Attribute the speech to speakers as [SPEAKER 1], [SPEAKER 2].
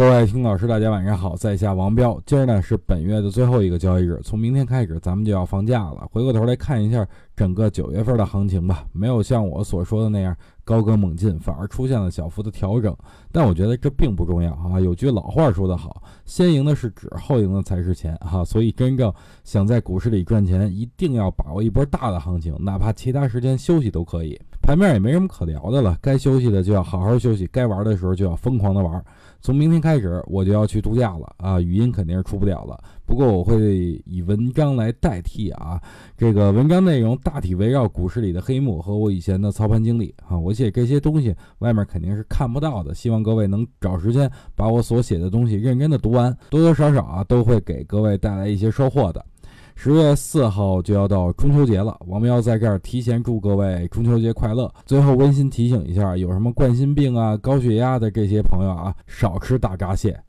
[SPEAKER 1] 各位听老师，大家晚上好，在下王彪。今儿呢是本月的最后一个交易日，从明天开始咱们就要放假了。回过头来看一下整个九月份的行情吧，没有像我所说的那样高歌猛进，反而出现了小幅的调整。但我觉得这并不重要啊。有句老话说得好，先赢的是纸，后赢的才是钱哈。所以真正想在股市里赚钱，一定要把握一波大的行情，哪怕其他时间休息都可以。盘面也没什么可聊的了，该休息的就要好好休息，该玩的时候就要疯狂的玩。从明天开始我就要去度假了啊，语音肯定是出不了了。不过我会以文章来代替啊，这个文章内容大体围绕股市里的黑幕和我以前的操盘经历啊。我写这些东西外面肯定是看不到的，希望各位能找时间把我所写的东西认真的读完，多多少少啊都会给各位带来一些收获的。十月四号就要到中秋节了，我们要在这儿提前祝各位中秋节快乐。最后温馨提醒一下，有什么冠心病啊、高血压的这些朋友啊，少吃大闸蟹。